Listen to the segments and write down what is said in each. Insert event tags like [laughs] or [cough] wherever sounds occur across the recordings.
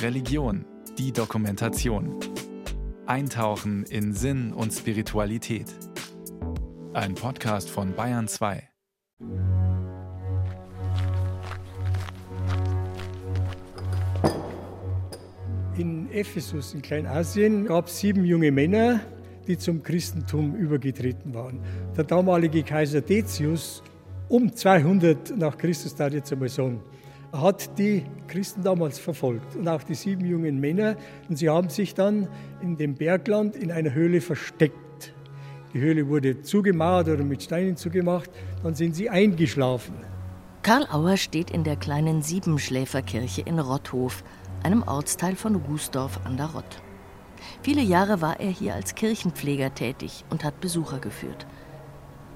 Religion, die Dokumentation. Eintauchen in Sinn und Spiritualität. Ein Podcast von Bayern 2. In Ephesus in Kleinasien gab es sieben junge Männer, die zum Christentum übergetreten waren. Der damalige Kaiser Decius, um 200 nach Christus, da jetzt einmal sagen, hat die Christen damals verfolgt und auch die sieben jungen Männer. Und sie haben sich dann in dem Bergland in einer Höhle versteckt. Die Höhle wurde zugemauert oder mit Steinen zugemacht. Dann sind sie eingeschlafen. Karl Auer steht in der kleinen Siebenschläferkirche in Rotthof, einem Ortsteil von Rußdorf an der Rott. Viele Jahre war er hier als Kirchenpfleger tätig und hat Besucher geführt.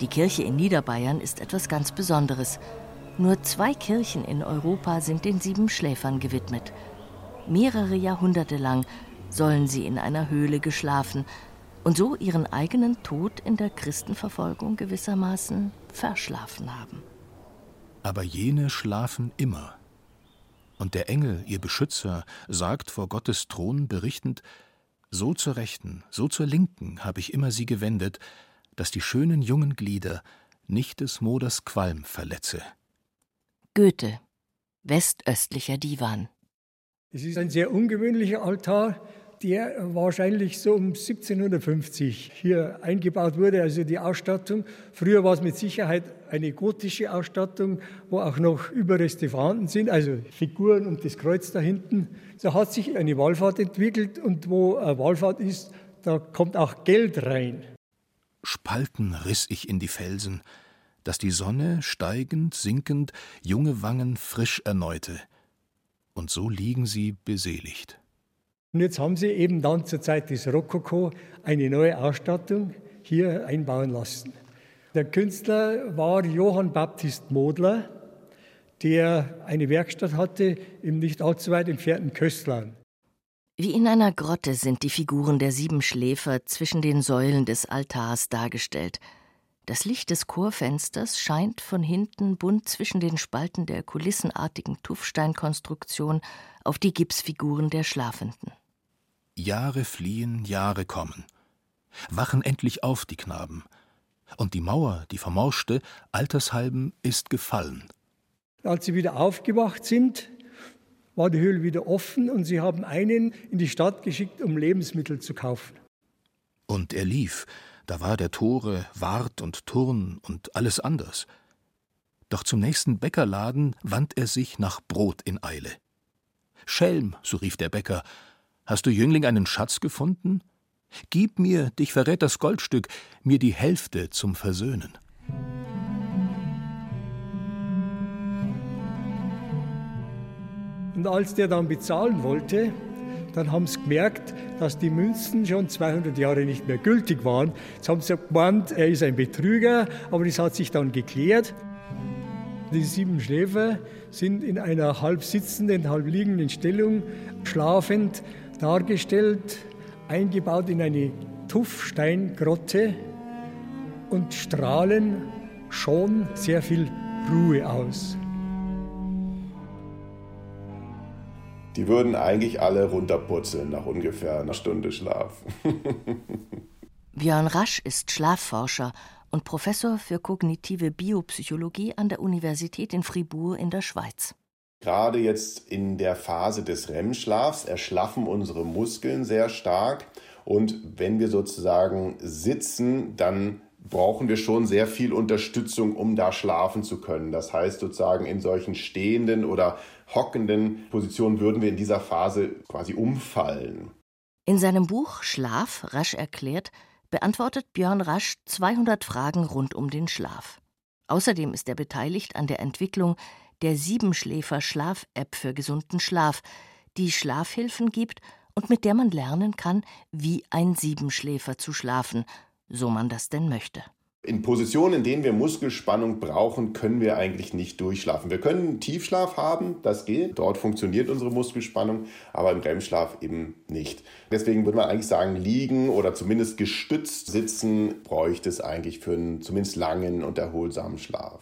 Die Kirche in Niederbayern ist etwas ganz Besonderes. Nur zwei Kirchen in Europa sind den sieben Schläfern gewidmet. Mehrere Jahrhunderte lang sollen sie in einer Höhle geschlafen und so ihren eigenen Tod in der Christenverfolgung gewissermaßen verschlafen haben. Aber jene schlafen immer. Und der Engel, ihr Beschützer, sagt vor Gottes Thron berichtend, so zur Rechten, so zur Linken habe ich immer sie gewendet, dass die schönen jungen Glieder nicht des Moders Qualm verletze. Goethe, westöstlicher Divan. Es ist ein sehr ungewöhnlicher Altar, der wahrscheinlich so um 1750 hier eingebaut wurde, also die Ausstattung. Früher war es mit Sicherheit eine gotische Ausstattung, wo auch noch Überreste vorhanden sind, also Figuren und das Kreuz da hinten. So hat sich eine Wallfahrt entwickelt und wo eine Wallfahrt ist, da kommt auch Geld rein. Spalten riss ich in die Felsen, dass die Sonne steigend, sinkend junge Wangen frisch erneute. Und so liegen sie beseligt. Und jetzt haben sie eben dann zur Zeit des Rokoko eine neue Ausstattung hier einbauen lassen. Der Künstler war Johann Baptist Modler, der eine Werkstatt hatte im nicht allzu weit entfernten Köstlan. Wie in einer Grotte sind die Figuren der sieben Schläfer zwischen den Säulen des Altars dargestellt. Das Licht des Chorfensters scheint von hinten bunt zwischen den Spalten der kulissenartigen Tuffsteinkonstruktion auf die Gipsfiguren der Schlafenden. Jahre fliehen, Jahre kommen. Wachen endlich auf, die Knaben. Und die Mauer, die vermorschte, altershalben, ist gefallen. Als sie wieder aufgewacht sind, war die Höhle wieder offen und sie haben einen in die Stadt geschickt, um Lebensmittel zu kaufen. Und er lief, da war der Tore, Wart und Turn und alles anders. Doch zum nächsten Bäckerladen wandt er sich nach Brot in Eile. Schelm, so rief der Bäcker, hast du Jüngling einen Schatz gefunden? Gib mir, dich verrät das Goldstück, mir die Hälfte zum Versöhnen. Und als der dann bezahlen wollte, dann haben sie gemerkt, dass die Münzen schon 200 Jahre nicht mehr gültig waren. Jetzt haben sie gemeint, er ist ein Betrüger, aber das hat sich dann geklärt. Die sieben Schläfer sind in einer halb sitzenden, halb liegenden Stellung schlafend dargestellt, eingebaut in eine Tuffsteingrotte und strahlen schon sehr viel Ruhe aus. Die würden eigentlich alle runterputzeln nach ungefähr einer Stunde Schlaf. [laughs] Björn Rasch ist Schlafforscher und Professor für kognitive Biopsychologie an der Universität in Fribourg in der Schweiz. Gerade jetzt in der Phase des REM-Schlafs erschlaffen unsere Muskeln sehr stark. Und wenn wir sozusagen sitzen, dann brauchen wir schon sehr viel Unterstützung, um da schlafen zu können. Das heißt sozusagen in solchen stehenden oder hockenden Positionen würden wir in dieser Phase quasi umfallen. In seinem Buch Schlaf, rasch erklärt, beantwortet Björn Rasch 200 Fragen rund um den Schlaf. Außerdem ist er beteiligt an der Entwicklung der Siebenschläfer-Schlaf-App für gesunden Schlaf, die Schlafhilfen gibt und mit der man lernen kann, wie ein Siebenschläfer zu schlafen, so man das denn möchte. In Positionen, in denen wir Muskelspannung brauchen, können wir eigentlich nicht durchschlafen. Wir können Tiefschlaf haben, das geht. Dort funktioniert unsere Muskelspannung, aber im REM-Schlaf eben nicht. Deswegen würde man eigentlich sagen, liegen oder zumindest gestützt sitzen bräuchte es eigentlich für einen zumindest langen und erholsamen Schlaf.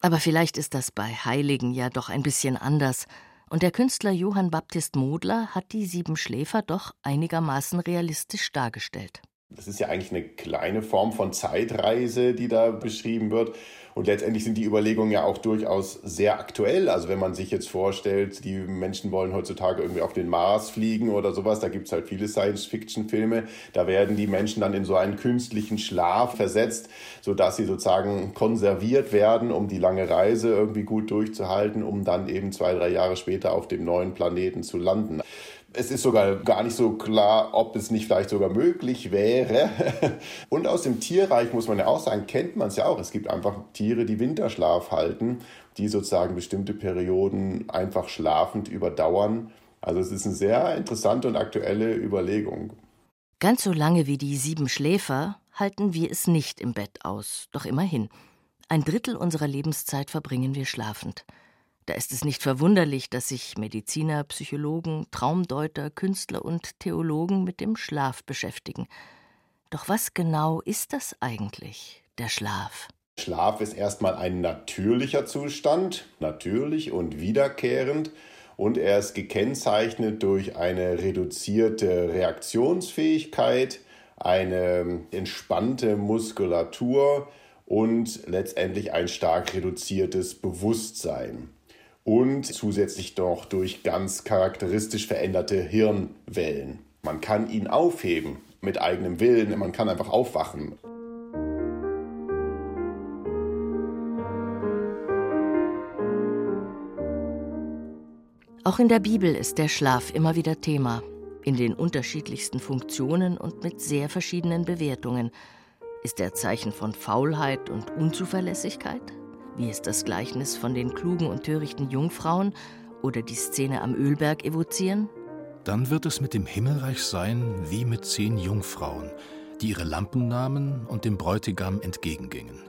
Aber vielleicht ist das bei Heiligen ja doch ein bisschen anders Und der Künstler Johann Baptist Modler hat die sieben Schläfer doch einigermaßen realistisch dargestellt. Das ist ja eigentlich eine kleine Form von Zeitreise, die da beschrieben wird. Und letztendlich sind die Überlegungen ja auch durchaus sehr aktuell. Also wenn man sich jetzt vorstellt, die Menschen wollen heutzutage irgendwie auf den Mars fliegen oder sowas, da gibt es halt viele Science-Fiction-Filme. Da werden die Menschen dann in so einen künstlichen Schlaf versetzt, sodass sie sozusagen konserviert werden, um die lange Reise irgendwie gut durchzuhalten, um dann eben zwei, drei Jahre später auf dem neuen Planeten zu landen. Es ist sogar gar nicht so klar, ob es nicht vielleicht sogar möglich wäre. [laughs] Und aus dem Tierreich muss man ja auch sagen, kennt man es ja auch. Es gibt einfach Tiere, die Winterschlaf halten, die sozusagen bestimmte Perioden einfach schlafend überdauern. Also es ist eine sehr interessante und aktuelle Überlegung. Ganz so lange wie die sieben Schläfer halten wir es nicht im Bett aus, doch immerhin. Ein Drittel unserer Lebenszeit verbringen wir schlafend. Da ist es nicht verwunderlich, dass sich Mediziner, Psychologen, Traumdeuter, Künstler und Theologen mit dem Schlaf beschäftigen. Doch was genau ist das eigentlich, der Schlaf? Schlaf ist erstmal ein natürlicher Zustand, natürlich und wiederkehrend, und er ist gekennzeichnet durch eine reduzierte Reaktionsfähigkeit, eine entspannte Muskulatur und letztendlich ein stark reduziertes Bewusstsein und zusätzlich noch durch ganz charakteristisch veränderte Hirnwellen. Man kann ihn aufheben mit eigenem Willen, man kann einfach aufwachen. Auch in der Bibel ist der Schlaf immer wieder Thema, in den unterschiedlichsten Funktionen und mit sehr verschiedenen Bewertungen. Ist er Zeichen von Faulheit und Unzuverlässigkeit? Wie es das Gleichnis von den klugen und törichten Jungfrauen oder die Szene am Ölberg evozieren? Dann wird es mit dem Himmelreich sein wie mit zehn Jungfrauen, die ihre Lampen nahmen und dem Bräutigam entgegengingen.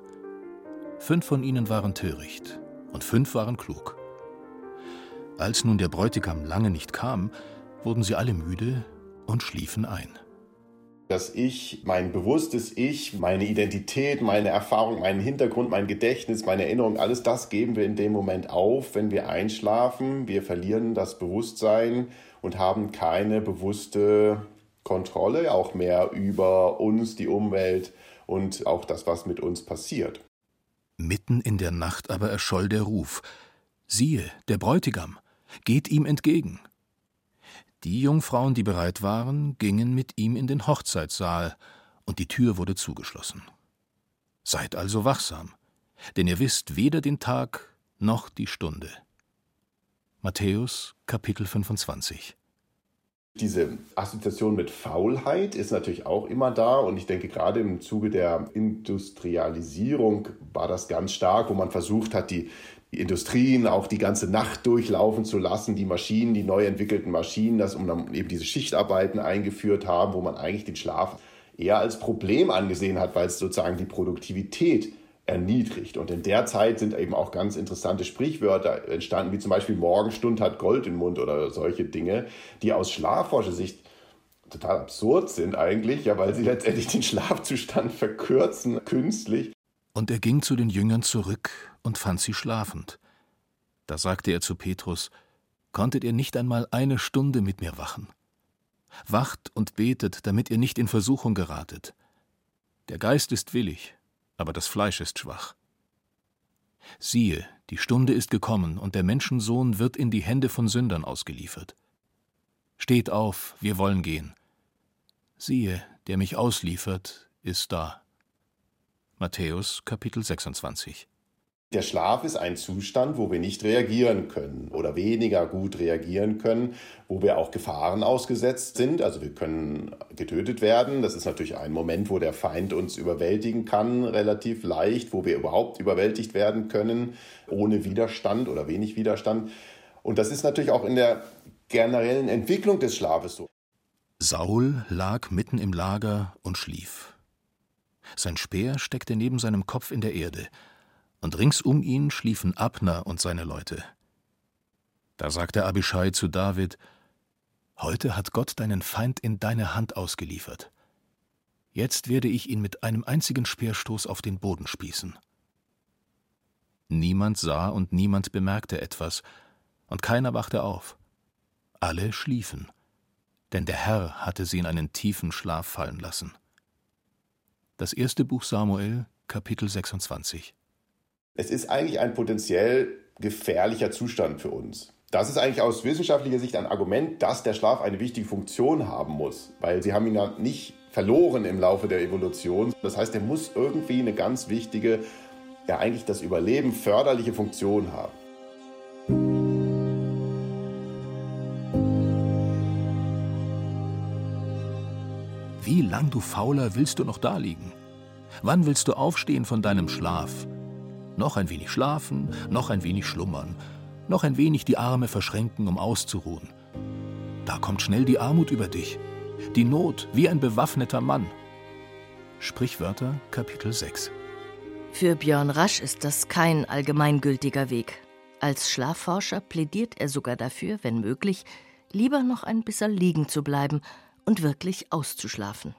Fünf von ihnen waren töricht und fünf waren klug. Als nun der Bräutigam lange nicht kam, wurden sie alle müde und schliefen ein dass ich, mein bewusstes Ich, meine Identität, meine Erfahrung, meinen Hintergrund, mein Gedächtnis, meine Erinnerung, alles das geben wir in dem Moment auf, wenn wir einschlafen. Wir verlieren das Bewusstsein und haben keine bewusste Kontrolle auch mehr über uns, die Umwelt und auch das, was mit uns passiert. Mitten in der Nacht aber erscholl der Ruf: Siehe, der Bräutigam, geht ihm entgegen. Die Jungfrauen, die bereit waren, gingen mit ihm in den Hochzeitssaal, und die Tür wurde zugeschlossen. Seid also wachsam, denn ihr wisst weder den Tag noch die Stunde. Matthäus Kapitel 25 diese Assoziation mit Faulheit ist natürlich auch immer da und ich denke gerade im Zuge der Industrialisierung war das ganz stark, wo man versucht hat, die, Industrien auch die ganze Nacht durchlaufen zu lassen, die Maschinen, die neu entwickelten Maschinen, das um dann eben diese Schichtarbeiten eingeführt haben, wo man eigentlich den Schlaf eher als Problem angesehen hat, weil es sozusagen die Produktivität erniedrigt. Und in der Zeit sind eben auch ganz interessante Sprichwörter entstanden, wie zum Beispiel Morgenstund hat Gold im Mund oder solche Dinge, die aus Schlafforschersicht total absurd sind eigentlich, ja, weil sie letztendlich den Schlafzustand verkürzen, künstlich. Und er ging zu den Jüngern zurück und fand sie schlafend. Da sagte er zu Petrus, Konntet ihr nicht einmal eine Stunde mit mir wachen? Wacht und betet, damit ihr nicht in Versuchung geratet. Der Geist ist willig, aber das Fleisch ist schwach. Siehe, die Stunde ist gekommen, und der Menschensohn wird in die Hände von Sündern ausgeliefert. Steht auf, wir wollen gehen. Siehe, der mich ausliefert, ist da. Matthäus Kapitel 26 der Schlaf ist ein Zustand, wo wir nicht reagieren können oder weniger gut reagieren können, wo wir auch Gefahren ausgesetzt sind. Also wir können getötet werden. Das ist natürlich ein Moment, wo der Feind uns überwältigen kann, relativ leicht, wo wir überhaupt überwältigt werden können, ohne Widerstand oder wenig Widerstand. Und das ist natürlich auch in der generellen Entwicklung des Schlafes so. Saul lag mitten im Lager und schlief. Sein Speer steckte neben seinem Kopf in der Erde und rings um ihn schliefen Abner und seine Leute. Da sagte Abishai zu David: Heute hat Gott deinen Feind in deine Hand ausgeliefert. Jetzt werde ich ihn mit einem einzigen Speerstoß auf den Boden spießen. Niemand sah und niemand bemerkte etwas, und keiner wachte auf. Alle schliefen, denn der Herr hatte sie in einen tiefen Schlaf fallen lassen. Das erste Buch Samuel, Kapitel 26. Es ist eigentlich ein potenziell gefährlicher Zustand für uns. Das ist eigentlich aus wissenschaftlicher Sicht ein Argument, dass der Schlaf eine wichtige Funktion haben muss, weil sie haben ihn ja nicht verloren im Laufe der Evolution. Das heißt, er muss irgendwie eine ganz wichtige, ja eigentlich das Überleben förderliche Funktion haben. Wie lang, du Fauler, willst du noch daliegen? Wann willst du aufstehen von deinem Schlaf? Noch ein wenig schlafen, noch ein wenig schlummern, noch ein wenig die Arme verschränken, um auszuruhen. Da kommt schnell die Armut über dich, die Not wie ein bewaffneter Mann. Sprichwörter Kapitel 6 Für Björn Rasch ist das kein allgemeingültiger Weg. Als Schlafforscher plädiert er sogar dafür, wenn möglich, lieber noch ein bisschen liegen zu bleiben und wirklich auszuschlafen.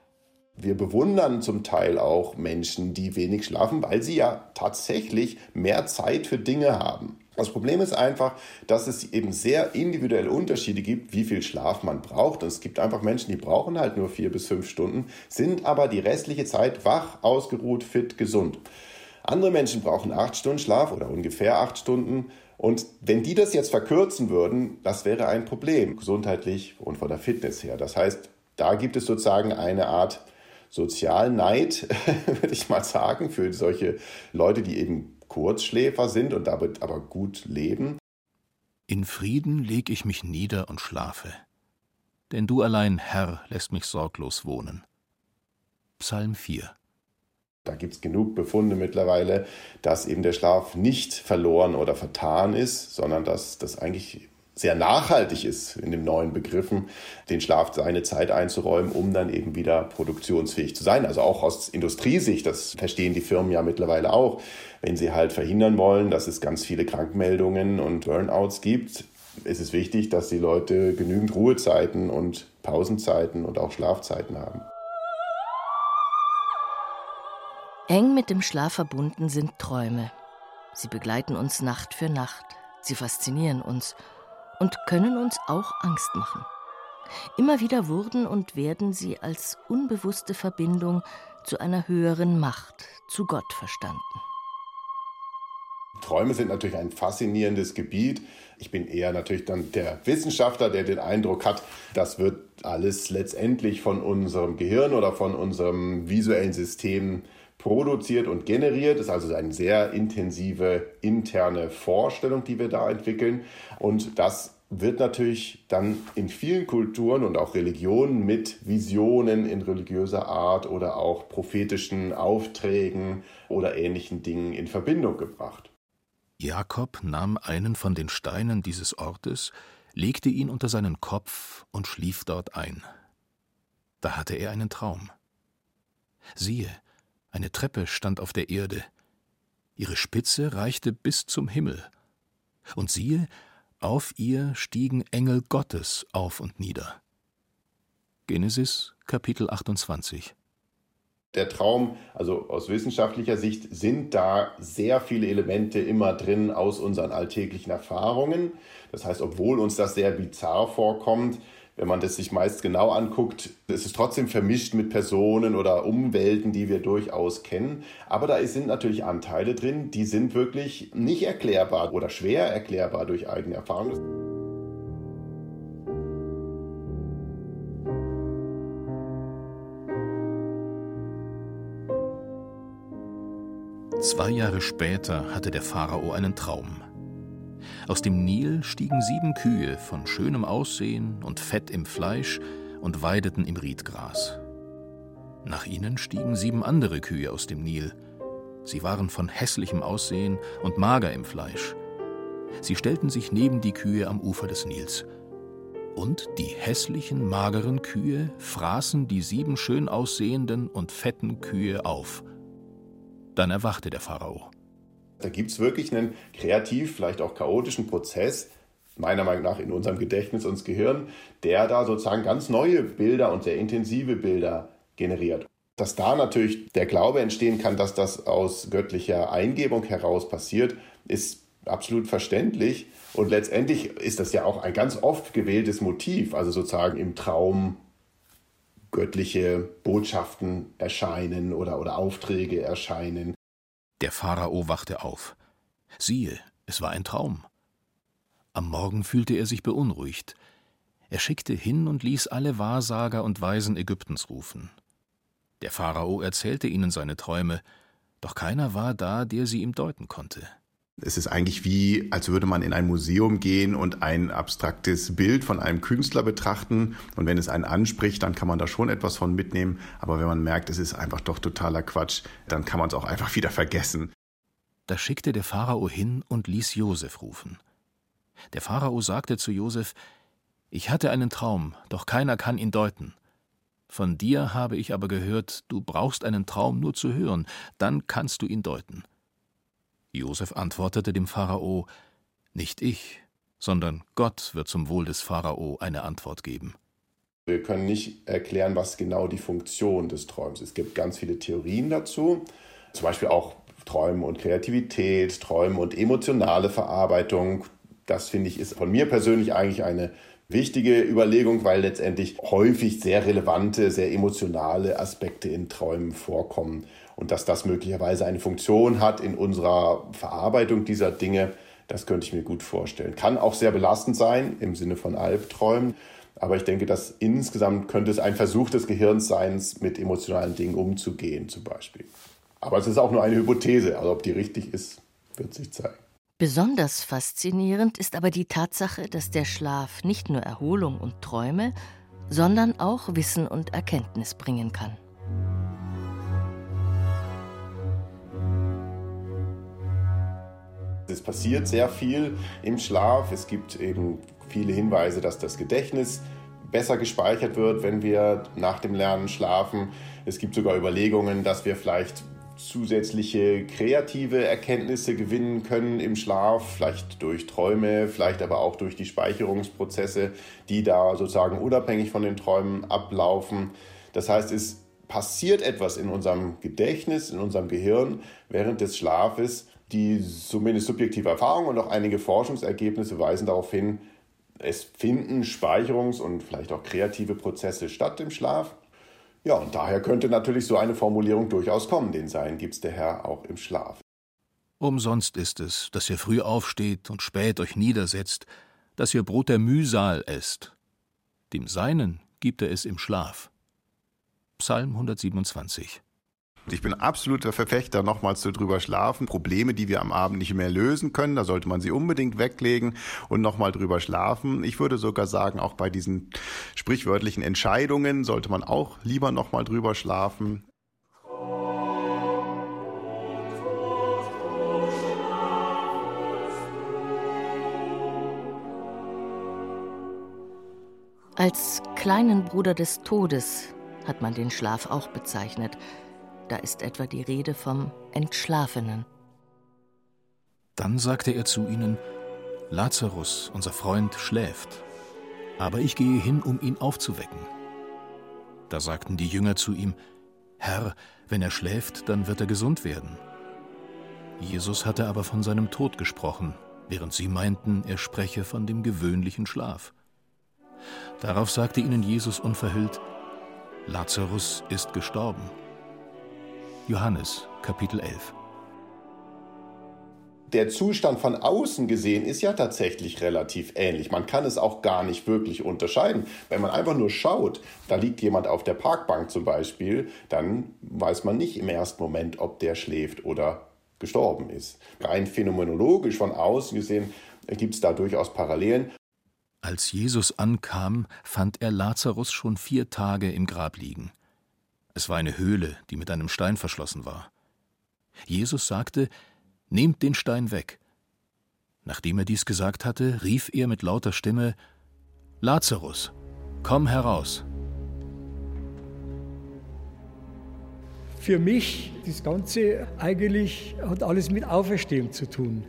Wir bewundern zum Teil auch Menschen, die wenig schlafen, weil sie ja tatsächlich mehr Zeit für Dinge haben. Das Problem ist einfach, dass es eben sehr individuelle Unterschiede gibt, wie viel Schlaf man braucht. Und es gibt einfach Menschen, die brauchen halt nur vier bis fünf Stunden, sind aber die restliche Zeit wach, ausgeruht, fit, gesund. Andere Menschen brauchen acht Stunden Schlaf oder ungefähr acht Stunden. Und wenn die das jetzt verkürzen würden, das wäre ein Problem, gesundheitlich und von der Fitness her. Das heißt, da gibt es sozusagen eine Art Sozialneid, [laughs] würde ich mal sagen, für solche Leute, die eben Kurzschläfer sind und damit aber gut leben. In Frieden leg ich mich nieder und schlafe, denn du allein, Herr, lässt mich sorglos wohnen. Psalm 4 da gibt es genug Befunde mittlerweile, dass eben der Schlaf nicht verloren oder vertan ist, sondern dass das eigentlich sehr nachhaltig ist in den neuen Begriffen, den Schlaf seine Zeit einzuräumen, um dann eben wieder produktionsfähig zu sein. Also auch aus Industriesicht, das verstehen die Firmen ja mittlerweile auch, wenn sie halt verhindern wollen, dass es ganz viele Krankmeldungen und Burnouts gibt, ist es wichtig, dass die Leute genügend Ruhezeiten und Pausenzeiten und auch Schlafzeiten haben. Eng mit dem Schlaf verbunden sind Träume. Sie begleiten uns Nacht für Nacht. Sie faszinieren uns und können uns auch Angst machen. Immer wieder wurden und werden sie als unbewusste Verbindung zu einer höheren Macht, zu Gott verstanden. Träume sind natürlich ein faszinierendes Gebiet. Ich bin eher natürlich dann der Wissenschaftler, der den Eindruck hat, das wird alles letztendlich von unserem Gehirn oder von unserem visuellen System produziert und generiert. Das ist also eine sehr intensive interne Vorstellung, die wir da entwickeln. Und das wird natürlich dann in vielen Kulturen und auch Religionen mit Visionen in religiöser Art oder auch prophetischen Aufträgen oder ähnlichen Dingen in Verbindung gebracht. Jakob nahm einen von den Steinen dieses Ortes, legte ihn unter seinen Kopf und schlief dort ein. Da hatte er einen Traum. Siehe, eine Treppe stand auf der Erde. Ihre Spitze reichte bis zum Himmel. Und siehe, auf ihr stiegen Engel Gottes auf und nieder. Genesis Kapitel 28 der Traum, also aus wissenschaftlicher Sicht, sind da sehr viele Elemente immer drin aus unseren alltäglichen Erfahrungen. Das heißt, obwohl uns das sehr bizarr vorkommt, wenn man das sich meist genau anguckt, ist es trotzdem vermischt mit Personen oder Umwelten, die wir durchaus kennen. Aber da sind natürlich Anteile drin, die sind wirklich nicht erklärbar oder schwer erklärbar durch eigene Erfahrungen. Zwei Jahre später hatte der Pharao einen Traum. Aus dem Nil stiegen sieben Kühe von schönem Aussehen und Fett im Fleisch und weideten im Riedgras. Nach ihnen stiegen sieben andere Kühe aus dem Nil. Sie waren von hässlichem Aussehen und mager im Fleisch. Sie stellten sich neben die Kühe am Ufer des Nils. Und die hässlichen, mageren Kühe fraßen die sieben schön aussehenden und fetten Kühe auf. Dann erwachte der Pharao. Da gibt es wirklich einen kreativ, vielleicht auch chaotischen Prozess, meiner Meinung nach in unserem Gedächtnis und Gehirn, der da sozusagen ganz neue Bilder und sehr intensive Bilder generiert. Dass da natürlich der Glaube entstehen kann, dass das aus göttlicher Eingebung heraus passiert, ist absolut verständlich. Und letztendlich ist das ja auch ein ganz oft gewähltes Motiv, also sozusagen im Traum göttliche Botschaften erscheinen oder, oder Aufträge erscheinen. Der Pharao wachte auf. Siehe, es war ein Traum. Am Morgen fühlte er sich beunruhigt. Er schickte hin und ließ alle Wahrsager und Weisen Ägyptens rufen. Der Pharao erzählte ihnen seine Träume, doch keiner war da, der sie ihm deuten konnte. Es ist eigentlich wie, als würde man in ein Museum gehen und ein abstraktes Bild von einem Künstler betrachten. Und wenn es einen anspricht, dann kann man da schon etwas von mitnehmen. Aber wenn man merkt, es ist einfach doch totaler Quatsch, dann kann man es auch einfach [laughs] wieder vergessen. Da schickte der Pharao hin und ließ Josef rufen. Der Pharao sagte zu Josef: Ich hatte einen Traum, doch keiner kann ihn deuten. Von dir habe ich aber gehört, du brauchst einen Traum nur zu hören, dann kannst du ihn deuten. Josef antwortete dem Pharao: Nicht ich, sondern Gott wird zum Wohl des Pharao eine Antwort geben. Wir können nicht erklären, was genau die Funktion des Träums ist. Es gibt ganz viele Theorien dazu, zum Beispiel auch Träume und Kreativität, Träume und emotionale Verarbeitung. Das finde ich ist von mir persönlich eigentlich eine wichtige Überlegung, weil letztendlich häufig sehr relevante, sehr emotionale Aspekte in Träumen vorkommen und dass das möglicherweise eine Funktion hat in unserer Verarbeitung dieser Dinge, das könnte ich mir gut vorstellen. Kann auch sehr belastend sein im Sinne von Albträumen, aber ich denke, dass insgesamt könnte es ein Versuch des Gehirns sein, mit emotionalen Dingen umzugehen zum Beispiel. Aber es ist auch nur eine Hypothese, also ob die richtig ist, wird sich zeigen. Besonders faszinierend ist aber die Tatsache, dass der Schlaf nicht nur Erholung und Träume, sondern auch Wissen und Erkenntnis bringen kann. Es passiert sehr viel im Schlaf. Es gibt eben viele Hinweise, dass das Gedächtnis besser gespeichert wird, wenn wir nach dem Lernen schlafen. Es gibt sogar Überlegungen, dass wir vielleicht zusätzliche kreative Erkenntnisse gewinnen können im Schlaf, vielleicht durch Träume, vielleicht aber auch durch die Speicherungsprozesse, die da sozusagen unabhängig von den Träumen ablaufen. Das heißt, es passiert etwas in unserem Gedächtnis, in unserem Gehirn während des Schlafes, die zumindest subjektive Erfahrung und auch einige Forschungsergebnisse weisen darauf hin, es finden Speicherungs- und vielleicht auch kreative Prozesse statt im Schlaf. Ja, und daher könnte natürlich so eine Formulierung durchaus kommen, den Sein gibt's der Herr auch im Schlaf. Umsonst ist es, dass ihr früh aufsteht und spät euch niedersetzt, dass ihr Brot der Mühsal esst. Dem Seinen gibt er es im Schlaf. Psalm 127 ich bin absoluter Verfechter, nochmals zu drüber schlafen. Probleme, die wir am Abend nicht mehr lösen können, da sollte man sie unbedingt weglegen und nochmal drüber schlafen. Ich würde sogar sagen, auch bei diesen sprichwörtlichen Entscheidungen sollte man auch lieber nochmal drüber schlafen. Als kleinen Bruder des Todes hat man den Schlaf auch bezeichnet. Da ist etwa die Rede vom Entschlafenen. Dann sagte er zu ihnen, Lazarus, unser Freund, schläft, aber ich gehe hin, um ihn aufzuwecken. Da sagten die Jünger zu ihm, Herr, wenn er schläft, dann wird er gesund werden. Jesus hatte aber von seinem Tod gesprochen, während sie meinten, er spreche von dem gewöhnlichen Schlaf. Darauf sagte ihnen Jesus unverhüllt, Lazarus ist gestorben. Johannes Kapitel 11 der Zustand von außen gesehen ist ja tatsächlich relativ ähnlich. Man kann es auch gar nicht wirklich unterscheiden. Wenn man einfach nur schaut, da liegt jemand auf der Parkbank zum Beispiel, dann weiß man nicht im ersten Moment, ob der schläft oder gestorben ist. Rein phänomenologisch von außen gesehen gibt es da durchaus Parallelen. Als Jesus ankam, fand er Lazarus schon vier Tage im Grab liegen. Es war eine Höhle, die mit einem Stein verschlossen war. Jesus sagte, Nehmt den Stein weg. Nachdem er dies gesagt hatte, rief er mit lauter Stimme, Lazarus, komm heraus. Für mich, das Ganze eigentlich hat alles mit Auferstehung zu tun.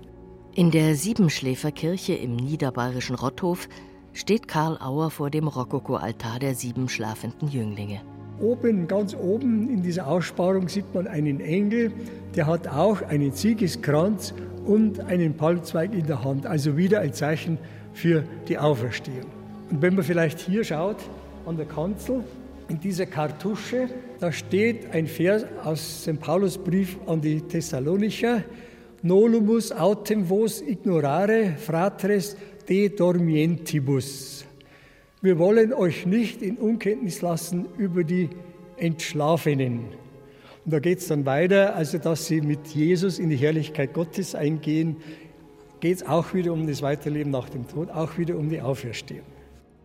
In der Siebenschläferkirche im niederbayerischen Rotthof steht Karl Auer vor dem Rokoko-Altar der sieben schlafenden Jünglinge. Oben, ganz oben in dieser Aussparung sieht man einen Engel, der hat auch einen Siegeskranz und einen Palmzweig in der Hand. Also wieder ein Zeichen für die Auferstehung. Und wenn man vielleicht hier schaut, an der Kanzel, in dieser Kartusche, da steht ein Vers aus dem Paulusbrief an die Thessalonicher, Nolumus autem vos ignorare fratres de dormientibus. Wir wollen euch nicht in Unkenntnis lassen über die Entschlafenen. Und da geht es dann weiter, also dass sie mit Jesus in die Herrlichkeit Gottes eingehen, geht es auch wieder um das Weiterleben nach dem Tod, auch wieder um die Auferstehung.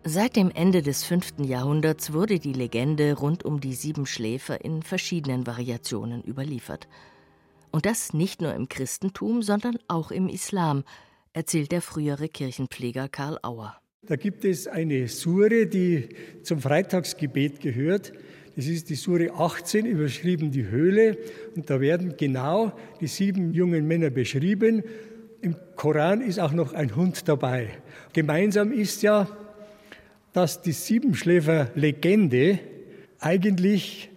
Seit dem Ende des 5. Jahrhunderts wurde die Legende rund um die sieben Schläfer in verschiedenen Variationen überliefert. Und das nicht nur im Christentum, sondern auch im Islam, erzählt der frühere Kirchenpfleger Karl Auer. Da gibt es eine Sure, die zum Freitagsgebet gehört. Das ist die Sure 18, überschrieben die Höhle. Und da werden genau die sieben jungen Männer beschrieben. Im Koran ist auch noch ein Hund dabei. Gemeinsam ist ja, dass die Siebenschläfer-Legende eigentlich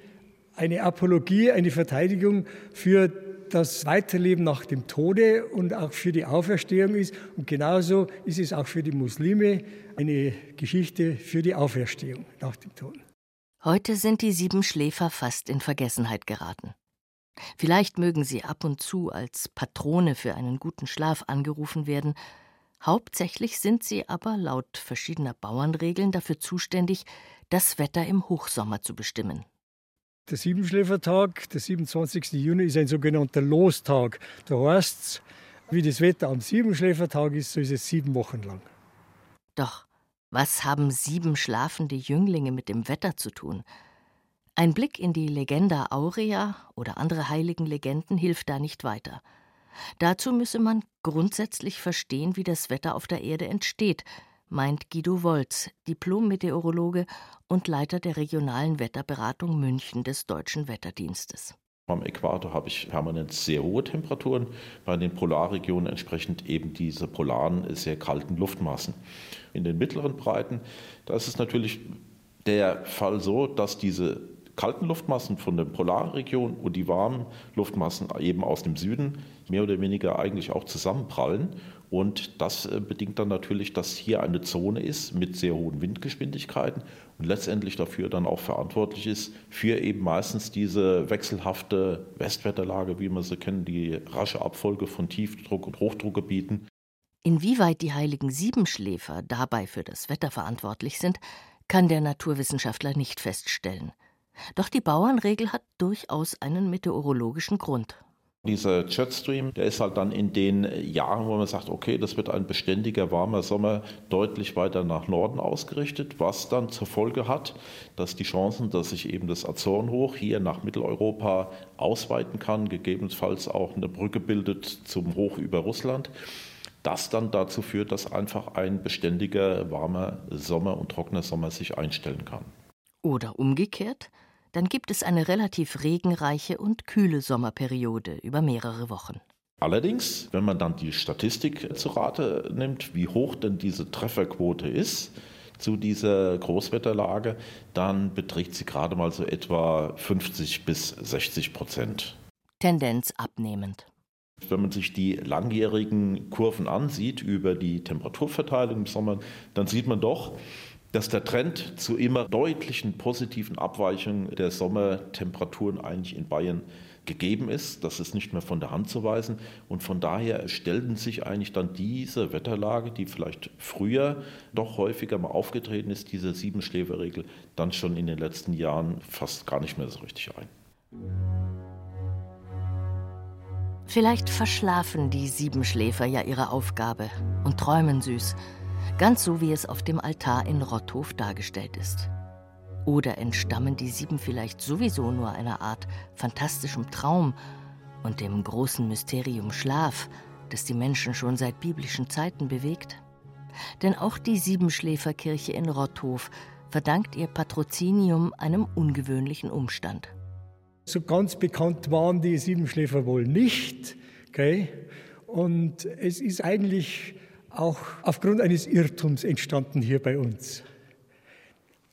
eine Apologie, eine Verteidigung für das Weiterleben nach dem Tode und auch für die Auferstehung ist. Und genauso ist es auch für die Muslime eine Geschichte für die Auferstehung nach dem Tod. Heute sind die sieben Schläfer fast in Vergessenheit geraten. Vielleicht mögen sie ab und zu als Patrone für einen guten Schlaf angerufen werden, Hauptsächlich sind sie aber laut verschiedener Bauernregeln dafür zuständig, das Wetter im Hochsommer zu bestimmen. Der Siebenschläfertag, der 27. Juni, ist ein sogenannter Lostag. Da heißt es, wie das Wetter am Siebenschläfertag ist, so ist es sieben Wochen lang. Doch was haben sieben schlafende Jünglinge mit dem Wetter zu tun? Ein Blick in die Legenda Aurea oder andere heiligen Legenden hilft da nicht weiter. Dazu müsse man grundsätzlich verstehen, wie das Wetter auf der Erde entsteht, meint Guido Wolz, Diplom-Meteorologe und Leiter der regionalen Wetterberatung München des Deutschen Wetterdienstes. Am Äquator habe ich permanent sehr hohe Temperaturen, bei den Polarregionen entsprechend eben diese polaren, sehr kalten Luftmassen. In den mittleren Breiten, da ist es natürlich der Fall so, dass diese kalten Luftmassen von der Polarregion und die warmen Luftmassen eben aus dem Süden mehr oder weniger eigentlich auch zusammenprallen. Und das äh, bedingt dann natürlich, dass hier eine Zone ist mit sehr hohen Windgeschwindigkeiten und letztendlich dafür dann auch verantwortlich ist für eben meistens diese wechselhafte Westwetterlage, wie wir sie kennen, die rasche Abfolge von Tiefdruck- und Hochdruckgebieten. Inwieweit die heiligen Siebenschläfer dabei für das Wetter verantwortlich sind, kann der Naturwissenschaftler nicht feststellen. Doch die Bauernregel hat durchaus einen meteorologischen Grund. Dieser Jetstream, der ist halt dann in den Jahren, wo man sagt, okay, das wird ein beständiger warmer Sommer, deutlich weiter nach Norden ausgerichtet, was dann zur Folge hat, dass die Chancen, dass sich eben das Azornhoch hier nach Mitteleuropa ausweiten kann, gegebenenfalls auch eine Brücke bildet zum Hoch über Russland, das dann dazu führt, dass einfach ein beständiger warmer Sommer und trockener Sommer sich einstellen kann. Oder umgekehrt, dann gibt es eine relativ regenreiche und kühle Sommerperiode über mehrere Wochen. Allerdings, wenn man dann die Statistik zu Rate nimmt, wie hoch denn diese Trefferquote ist zu dieser Großwetterlage, dann beträgt sie gerade mal so etwa 50 bis 60 Prozent. Tendenz abnehmend. Wenn man sich die langjährigen Kurven ansieht über die Temperaturverteilung im Sommer, dann sieht man doch, dass der Trend zu immer deutlichen positiven Abweichungen der Sommertemperaturen eigentlich in Bayern gegeben ist. Das ist nicht mehr von der Hand zu weisen. Und von daher stellten sich eigentlich dann diese Wetterlage, die vielleicht früher doch häufiger mal aufgetreten ist, diese Siebenschläferregel, dann schon in den letzten Jahren fast gar nicht mehr so richtig ein. Vielleicht verschlafen die Siebenschläfer ja ihre Aufgabe und träumen süß ganz so wie es auf dem Altar in Rotthof dargestellt ist. Oder entstammen die sieben vielleicht sowieso nur einer Art fantastischem Traum und dem großen Mysterium Schlaf, das die Menschen schon seit biblischen Zeiten bewegt? Denn auch die Siebenschläferkirche in Rotthof verdankt ihr Patrozinium einem ungewöhnlichen Umstand. So ganz bekannt waren die Siebenschläfer wohl nicht. Okay? Und es ist eigentlich auch aufgrund eines Irrtums entstanden hier bei uns.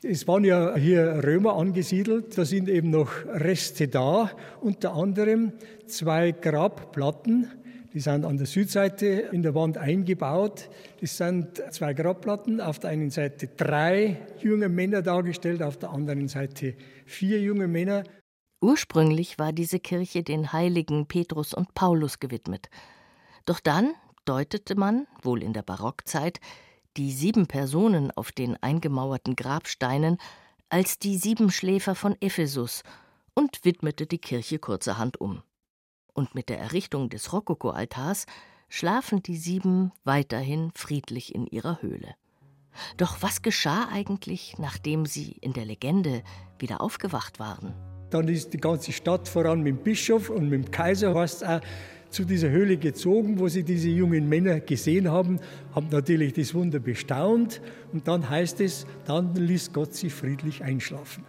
Es waren ja hier Römer angesiedelt, da sind eben noch Reste da, unter anderem zwei Grabplatten, Die sind an der Südseite in der Wand eingebaut. Das sind zwei Grabplatten. Auf der einen Seite drei junge Männer dargestellt, auf der anderen Seite vier junge Männer. Ursprünglich war diese Kirche den Heiligen Petrus und Paulus gewidmet. Doch dann deutete man, wohl in der Barockzeit, die sieben Personen auf den eingemauerten Grabsteinen als die sieben Schläfer von Ephesus und widmete die Kirche kurzerhand um. Und mit der Errichtung des Rokoko-Altars schlafen die sieben weiterhin friedlich in ihrer Höhle. Doch was geschah eigentlich, nachdem sie in der Legende wieder aufgewacht waren? Dann ist die ganze Stadt, voran mit dem Bischof und mit dem Kaiser, heißt auch, zu dieser Höhle gezogen, wo sie diese jungen Männer gesehen haben, haben natürlich das Wunder bestaunt und dann heißt es, dann ließ Gott sie friedlich einschlafen.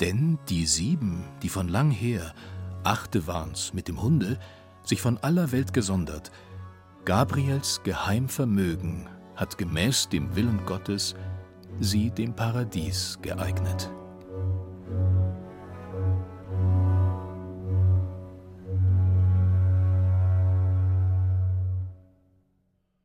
Denn die sieben, die von lang her, achte waren's mit dem Hunde, sich von aller Welt gesondert, Gabriels Geheimvermögen hat gemäß dem Willen Gottes sie dem Paradies geeignet.